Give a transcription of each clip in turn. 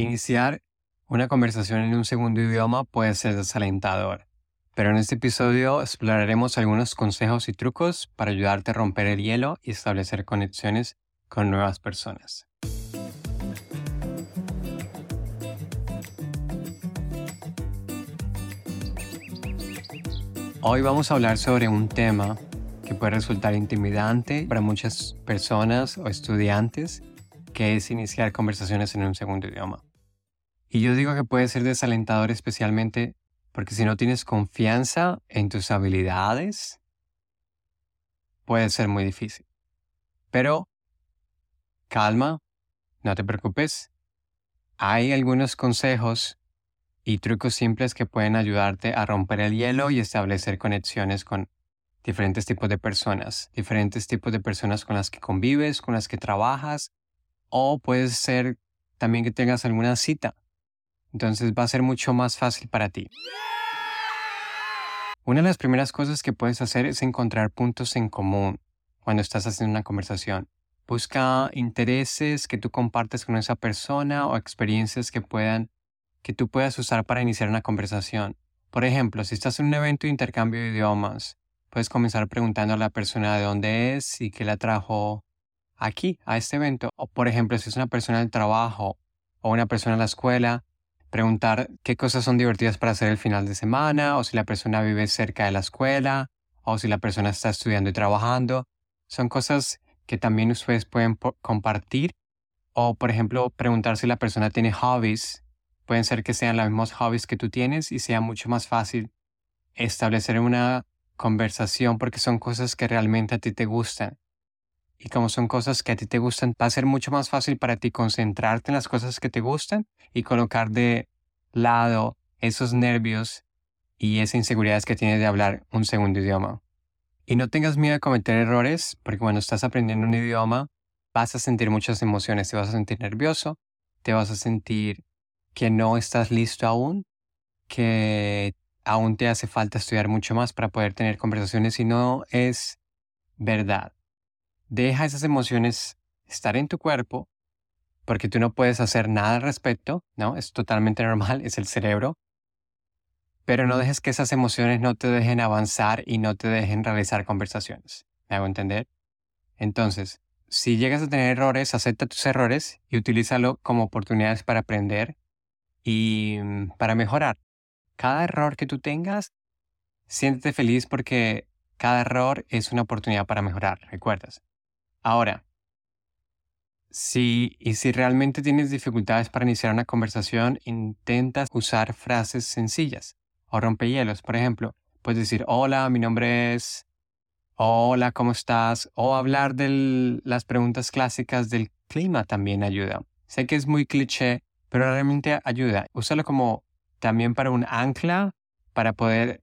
Iniciar una conversación en un segundo idioma puede ser desalentador, pero en este episodio exploraremos algunos consejos y trucos para ayudarte a romper el hielo y establecer conexiones con nuevas personas. Hoy vamos a hablar sobre un tema que puede resultar intimidante para muchas personas o estudiantes, que es iniciar conversaciones en un segundo idioma. Y yo digo que puede ser desalentador especialmente porque si no tienes confianza en tus habilidades, puede ser muy difícil. Pero calma, no te preocupes. Hay algunos consejos y trucos simples que pueden ayudarte a romper el hielo y establecer conexiones con diferentes tipos de personas, diferentes tipos de personas con las que convives, con las que trabajas, o puede ser también que tengas alguna cita entonces va a ser mucho más fácil para ti. Una de las primeras cosas que puedes hacer es encontrar puntos en común cuando estás haciendo una conversación. Busca intereses que tú compartes con esa persona o experiencias que puedan que tú puedas usar para iniciar una conversación. Por ejemplo, si estás en un evento de intercambio de idiomas, puedes comenzar preguntando a la persona de dónde es y qué la trajo aquí, a este evento. O por ejemplo, si es una persona del trabajo o una persona de la escuela, preguntar qué cosas son divertidas para hacer el final de semana, o si la persona vive cerca de la escuela, o si la persona está estudiando y trabajando. Son cosas que también ustedes pueden compartir. O, por ejemplo, preguntar si la persona tiene hobbies. Pueden ser que sean los mismos hobbies que tú tienes y sea mucho más fácil establecer una conversación porque son cosas que realmente a ti te gustan. Y como son cosas que a ti te gustan, va a ser mucho más fácil para ti concentrarte en las cosas que te gustan y colocar de lado esos nervios y esa inseguridad que tienes de hablar un segundo idioma. Y no tengas miedo de cometer errores, porque cuando estás aprendiendo un idioma, vas a sentir muchas emociones. Te vas a sentir nervioso, te vas a sentir que no estás listo aún, que aún te hace falta estudiar mucho más para poder tener conversaciones y no es verdad. Deja esas emociones estar en tu cuerpo porque tú no puedes hacer nada al respecto, ¿no? Es totalmente normal, es el cerebro. Pero no dejes que esas emociones no te dejen avanzar y no te dejen realizar conversaciones. ¿Me hago entender? Entonces, si llegas a tener errores, acepta tus errores y utilízalo como oportunidades para aprender y mm, para mejorar. Cada error que tú tengas, siéntete feliz porque cada error es una oportunidad para mejorar, ¿recuerdas? Ahora, si y si realmente tienes dificultades para iniciar una conversación, intenta usar frases sencillas o rompehielos. Por ejemplo, puedes decir, hola, mi nombre es, hola, ¿cómo estás? O hablar de las preguntas clásicas del clima también ayuda. Sé que es muy cliché, pero realmente ayuda. Úsalo como también para un ancla para poder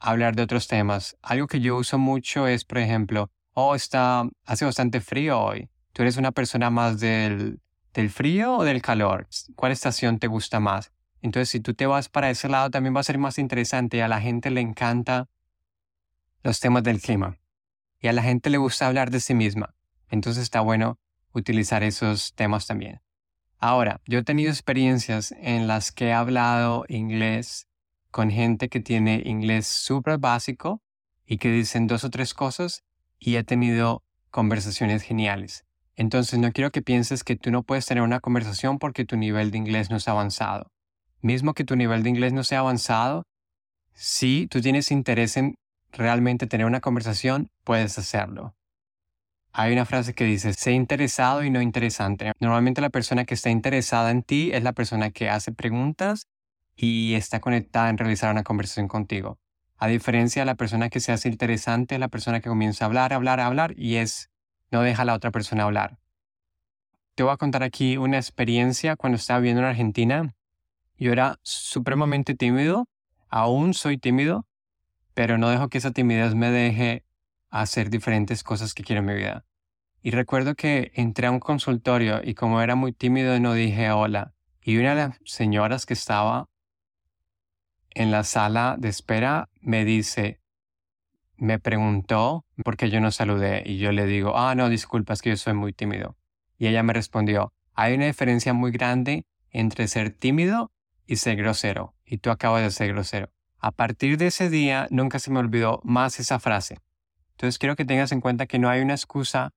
hablar de otros temas. Algo que yo uso mucho es, por ejemplo, oh, está, hace bastante frío hoy. ¿Tú eres una persona más del, del frío o del calor? ¿Cuál estación te gusta más? Entonces, si tú te vas para ese lado, también va a ser más interesante. A la gente le encanta los temas del clima. Y a la gente le gusta hablar de sí misma. Entonces está bueno utilizar esos temas también. Ahora, yo he tenido experiencias en las que he hablado inglés con gente que tiene inglés súper básico y que dicen dos o tres cosas y he tenido conversaciones geniales. Entonces no quiero que pienses que tú no puedes tener una conversación porque tu nivel de inglés no es avanzado. Mismo que tu nivel de inglés no sea avanzado, si tú tienes interés en realmente tener una conversación, puedes hacerlo. Hay una frase que dice, sé interesado y no interesante. Normalmente la persona que está interesada en ti es la persona que hace preguntas y está conectada en realizar una conversación contigo. A diferencia de la persona que se hace interesante, la persona que comienza a hablar, hablar, hablar y es, no deja a la otra persona hablar. Te voy a contar aquí una experiencia cuando estaba viviendo en Argentina. Yo era supremamente tímido, aún soy tímido, pero no dejo que esa timidez me deje hacer diferentes cosas que quiero en mi vida. Y recuerdo que entré a un consultorio y como era muy tímido no dije hola. Y una de las señoras que estaba en la sala de espera me dice, me preguntó por qué yo no saludé y yo le digo, ah, no, disculpa, es que yo soy muy tímido. Y ella me respondió, hay una diferencia muy grande entre ser tímido y ser grosero. Y tú acabas de ser grosero. A partir de ese día nunca se me olvidó más esa frase. Entonces quiero que tengas en cuenta que no hay una excusa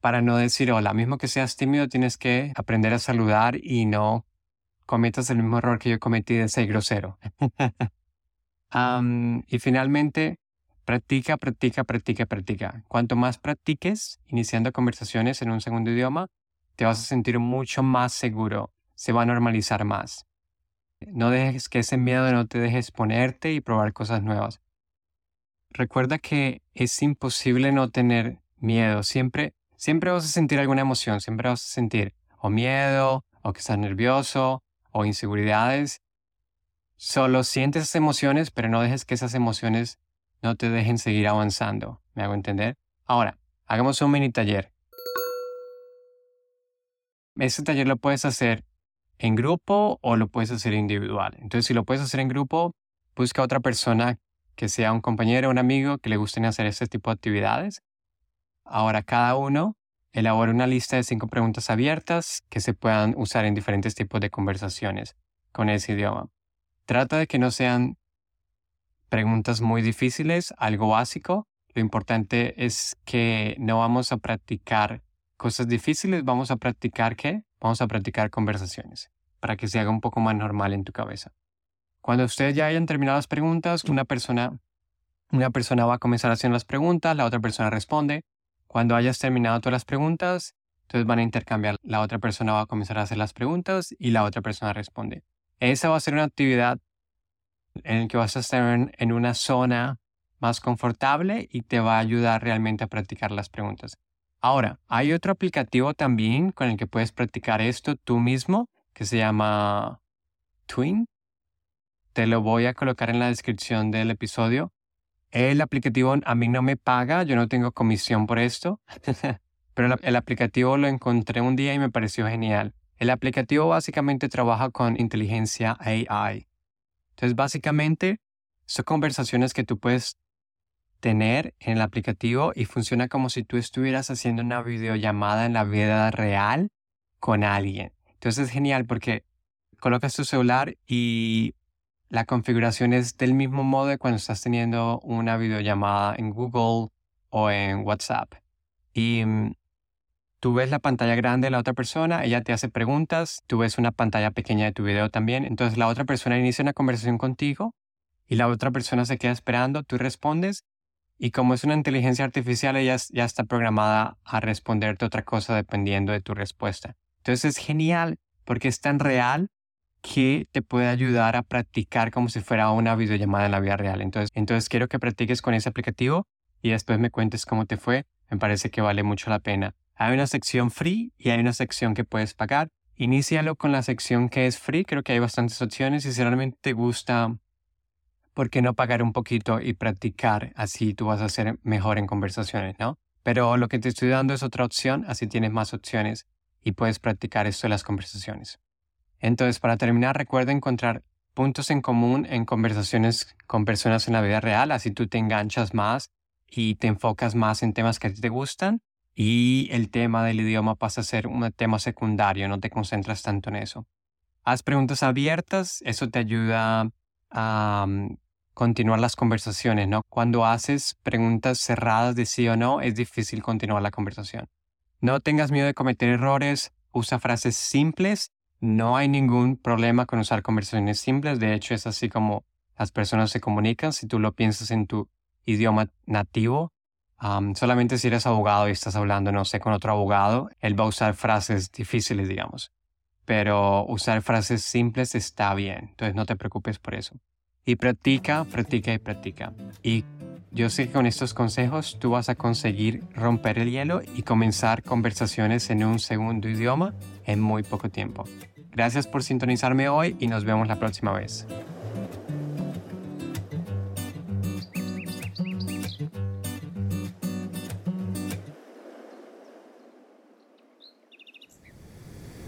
para no decir hola. Mismo que seas tímido, tienes que aprender a saludar y no cometas el mismo error que yo cometí de ser grosero. y finalmente, practica, practica, practica, practica. Cuanto más practiques iniciando conversaciones en un segundo idioma, te vas a sentir mucho más seguro. Se va a normalizar más. No dejes que ese miedo no te deje exponerte y probar cosas nuevas. Recuerda que es imposible no tener miedo. Siempre, siempre vas a sentir alguna emoción. Siempre vas a sentir o miedo, o que estás nervioso, o inseguridades. Solo sientes esas emociones, pero no dejes que esas emociones no te dejen seguir avanzando. ¿Me hago entender? Ahora, hagamos un mini taller. Ese taller lo puedes hacer en grupo o lo puedes hacer individual. Entonces, si lo puedes hacer en grupo, busca otra persona que sea un compañero o un amigo que le gusten hacer ese tipo de actividades. Ahora, cada uno elabora una lista de cinco preguntas abiertas que se puedan usar en diferentes tipos de conversaciones con ese idioma. Trata de que no sean preguntas muy difíciles, algo básico. Lo importante es que no vamos a practicar cosas difíciles, vamos a practicar qué? Vamos a practicar conversaciones para que se haga un poco más normal en tu cabeza. Cuando ustedes ya hayan terminado las preguntas, una persona, una persona va a comenzar haciendo las preguntas, la otra persona responde. Cuando hayas terminado todas las preguntas, entonces van a intercambiar. La otra persona va a comenzar a hacer las preguntas y la otra persona responde. Esa va a ser una actividad en la que vas a estar en una zona más confortable y te va a ayudar realmente a practicar las preguntas. Ahora, hay otro aplicativo también con el que puedes practicar esto tú mismo que se llama Twin. Te lo voy a colocar en la descripción del episodio. El aplicativo a mí no me paga, yo no tengo comisión por esto, pero el aplicativo lo encontré un día y me pareció genial. El aplicativo básicamente trabaja con inteligencia AI. Entonces, básicamente, son conversaciones que tú puedes tener en el aplicativo y funciona como si tú estuvieras haciendo una videollamada en la vida real con alguien. Entonces es genial porque colocas tu celular y la configuración es del mismo modo de cuando estás teniendo una videollamada en Google o en WhatsApp. Y mm, tú ves la pantalla grande de la otra persona, ella te hace preguntas, tú ves una pantalla pequeña de tu video también, entonces la otra persona inicia una conversación contigo y la otra persona se queda esperando, tú respondes y como es una inteligencia artificial, ella ya está programada a responderte otra cosa dependiendo de tu respuesta. Entonces es genial porque es tan real que te puede ayudar a practicar como si fuera una videollamada en la vida real. Entonces, entonces quiero que practiques con ese aplicativo y después me cuentes cómo te fue. Me parece que vale mucho la pena. Hay una sección free y hay una sección que puedes pagar. Inícialo con la sección que es free. Creo que hay bastantes opciones y si realmente te gusta, ¿por qué no pagar un poquito y practicar? Así tú vas a ser mejor en conversaciones, ¿no? Pero lo que te estoy dando es otra opción, así tienes más opciones y puedes practicar esto en las conversaciones. Entonces, para terminar, recuerda encontrar puntos en común en conversaciones con personas en la vida real, así tú te enganchas más y te enfocas más en temas que te gustan y el tema del idioma pasa a ser un tema secundario, no te concentras tanto en eso. Haz preguntas abiertas, eso te ayuda a mm, continuar las conversaciones, ¿no? Cuando haces preguntas cerradas de sí o no, es difícil continuar la conversación. No tengas miedo de cometer errores, usa frases simples. No hay ningún problema con usar conversaciones simples. De hecho, es así como las personas se comunican. Si tú lo piensas en tu idioma nativo, solamente si eres abogado y estás hablando, no sé, con otro abogado, él va a usar frases difíciles, digamos. Pero usar frases simples está bien. Entonces no te preocupes por eso. Y practica, practica y practica. Y yo sé que con estos consejos tú vas a conseguir romper el hielo y comenzar conversaciones en un segundo idioma en muy poco tiempo. Gracias por sintonizarme hoy y nos vemos la próxima vez.